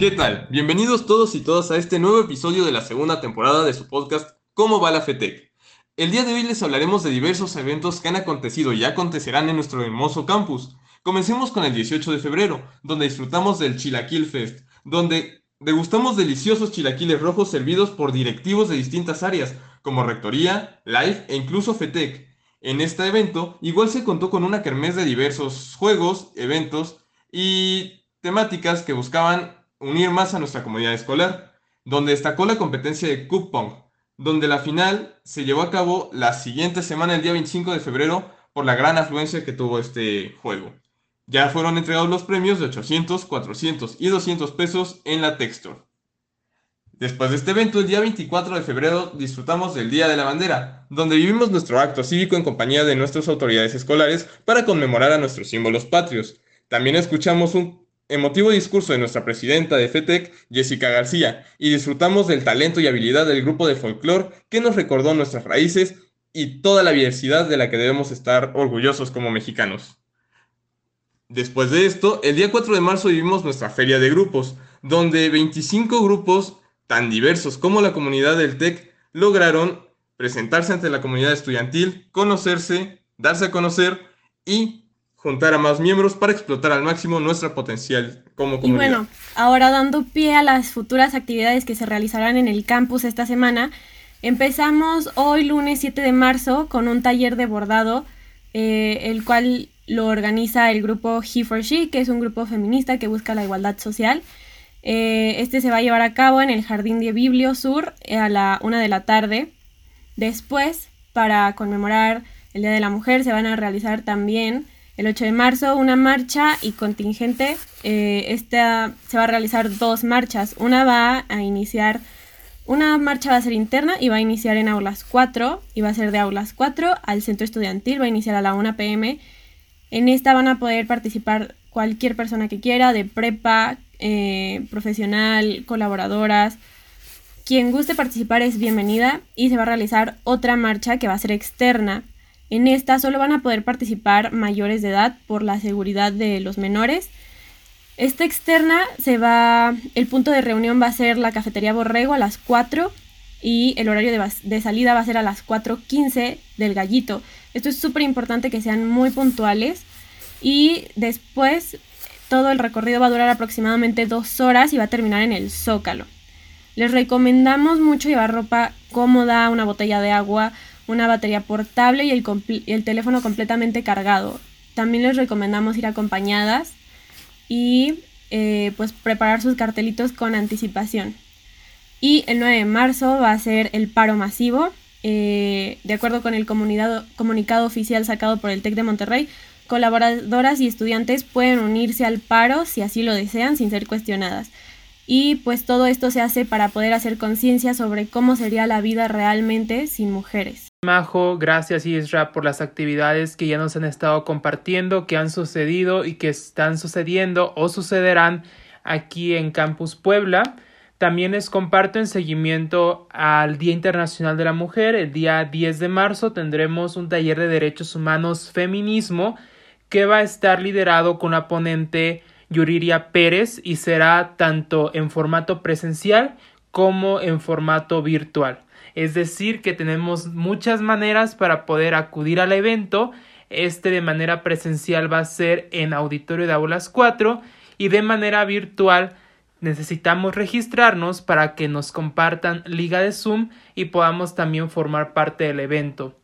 ¿Qué tal? Bienvenidos todos y todas a este nuevo episodio de la segunda temporada de su podcast ¿Cómo va la FETEC? El día de hoy les hablaremos de diversos eventos que han acontecido y acontecerán en nuestro hermoso campus. Comencemos con el 18 de febrero, donde disfrutamos del Chilaquil Fest, donde degustamos deliciosos chilaquiles rojos servidos por directivos de distintas áreas, como Rectoría, Life e incluso FETEC. En este evento igual se contó con una kermés de diversos juegos, eventos y temáticas que buscaban unir más a nuestra comunidad escolar, donde destacó la competencia de Cup Pong, donde la final se llevó a cabo la siguiente semana, el día 25 de febrero, por la gran afluencia que tuvo este juego. Ya fueron entregados los premios de 800, 400 y 200 pesos en la Texture. Después de este evento, el día 24 de febrero disfrutamos del Día de la Bandera, donde vivimos nuestro acto cívico en compañía de nuestras autoridades escolares para conmemorar a nuestros símbolos patrios. También escuchamos un emotivo discurso de nuestra presidenta de FETEC, Jessica García, y disfrutamos del talento y habilidad del grupo de folclore que nos recordó nuestras raíces y toda la diversidad de la que debemos estar orgullosos como mexicanos. Después de esto, el día 4 de marzo vivimos nuestra feria de grupos, donde 25 grupos tan diversos como la comunidad del TEC lograron presentarse ante la comunidad estudiantil, conocerse, darse a conocer y juntar a más miembros para explotar al máximo nuestra potencial como comunidad. Y bueno, ahora dando pie a las futuras actividades que se realizarán en el campus esta semana, empezamos hoy lunes 7 de marzo con un taller de bordado, eh, el cual lo organiza el grupo He for She, que es un grupo feminista que busca la igualdad social. Eh, este se va a llevar a cabo en el Jardín de Biblio Sur eh, a la una de la tarde. Después, para conmemorar el Día de la Mujer, se van a realizar también el 8 de marzo una marcha y contingente. Eh, esta se va a realizar dos marchas. Una va a iniciar, una marcha va a ser interna y va a iniciar en aulas 4 y va a ser de aulas 4 al centro estudiantil, va a iniciar a la 1 pm. En esta van a poder participar cualquier persona que quiera, de prepa, eh, profesional, colaboradoras. Quien guste participar es bienvenida y se va a realizar otra marcha que va a ser externa en esta solo van a poder participar mayores de edad por la seguridad de los menores. Esta externa se va, el punto de reunión va a ser la cafetería Borrego a las 4 y el horario de, salida va a ser a las 4.15 del gallito. Esto es súper importante que sean muy puntuales y después todo el recorrido va a durar aproximadamente dos horas y va a terminar en el Zócalo. Les recomendamos mucho llevar ropa cómoda, una botella de agua, una batería portable y el, teléfono completamente cargado. También les recomendamos ir acompañadas y eh, pues preparar sus cartelitos con anticipación. Y el 9 de marzo va a ser el paro masivo. Eh, de acuerdo con el comunicado oficial sacado por el TEC de Monterrey, colaboradoras y estudiantes pueden unirse al paro si así lo desean sin ser cuestionadas. Y pues todo esto se hace para poder hacer conciencia sobre cómo sería la vida realmente sin mujeres. Majo, gracias Isra por las actividades que ya nos han estado compartiendo, que han sucedido y que están sucediendo o sucederán aquí en Campus Puebla. También les comparto en seguimiento al Día Internacional de la Mujer. El día 10 de marzo tendremos un taller de derechos humanos feminismo que va a estar liderado con la ponente Yuriria Pérez y será tanto en formato presencial como en formato virtual. Es decir, que tenemos muchas maneras para poder acudir al evento. Este de manera presencial va a ser en Auditorio de Aulas 4 y de manera virtual necesitamos registrarnos para que nos compartan liga de Zoom y podamos también formar parte del evento.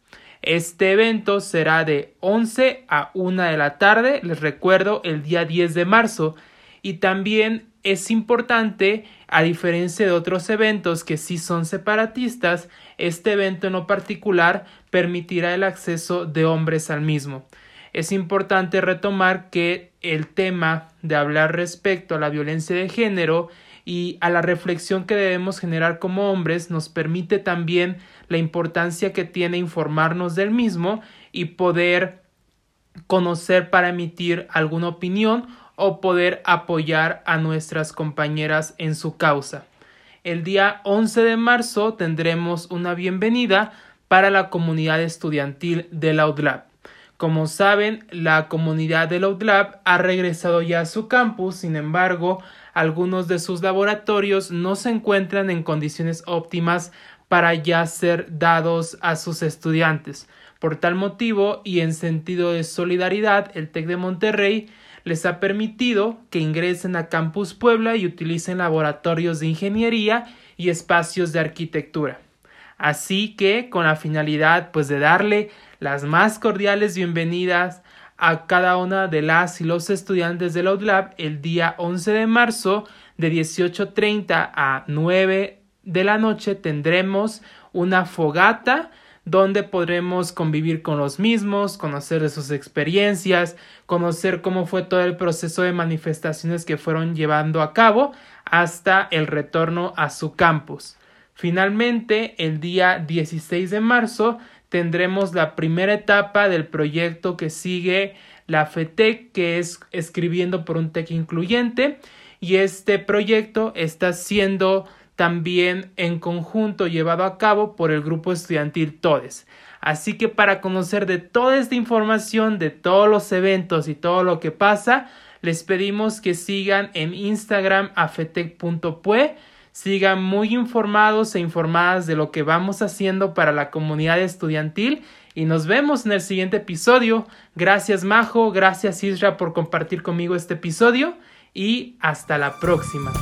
Este evento será de 11 a 1 de la tarde, les recuerdo, el día 10 de marzo. Y también es importante, a diferencia de otros eventos que sí son separatistas, este evento en lo particular permitirá el acceso de hombres al mismo. Es importante retomar que el tema de hablar respecto a la violencia de género y a la reflexión que debemos generar como hombres nos permite también la importancia que tiene informarnos del mismo y poder conocer para emitir alguna opinión o poder apoyar a nuestras compañeras en su causa. El día 11 de marzo tendremos una bienvenida para la comunidad estudiantil de la UDLAB. Como saben, la comunidad de Lab ha regresado ya a su campus, sin embargo, algunos de sus laboratorios no se encuentran en condiciones óptimas para ya ser dados a sus estudiantes. Por tal motivo y en sentido de solidaridad, el TEC de Monterrey les ha permitido que ingresen a Campus Puebla y utilicen laboratorios de ingeniería y espacios de arquitectura. Así que con la finalidad pues de darle las más cordiales bienvenidas a cada una de las y los estudiantes del Outlab el día 11 de marzo de 18.30 a 9 de la noche tendremos una fogata donde podremos convivir con los mismos, conocer de sus experiencias, conocer cómo fue todo el proceso de manifestaciones que fueron llevando a cabo hasta el retorno a su campus. Finalmente, el día 16 de marzo tendremos la primera etapa del proyecto que sigue la FETEC, que es escribiendo por un TEC incluyente, y este proyecto está siendo también en conjunto llevado a cabo por el grupo estudiantil TODES. Así que para conocer de toda esta información, de todos los eventos y todo lo que pasa, les pedimos que sigan en Instagram afetec.pue sigan muy informados e informadas de lo que vamos haciendo para la comunidad estudiantil y nos vemos en el siguiente episodio. Gracias Majo, gracias Isra por compartir conmigo este episodio y hasta la próxima.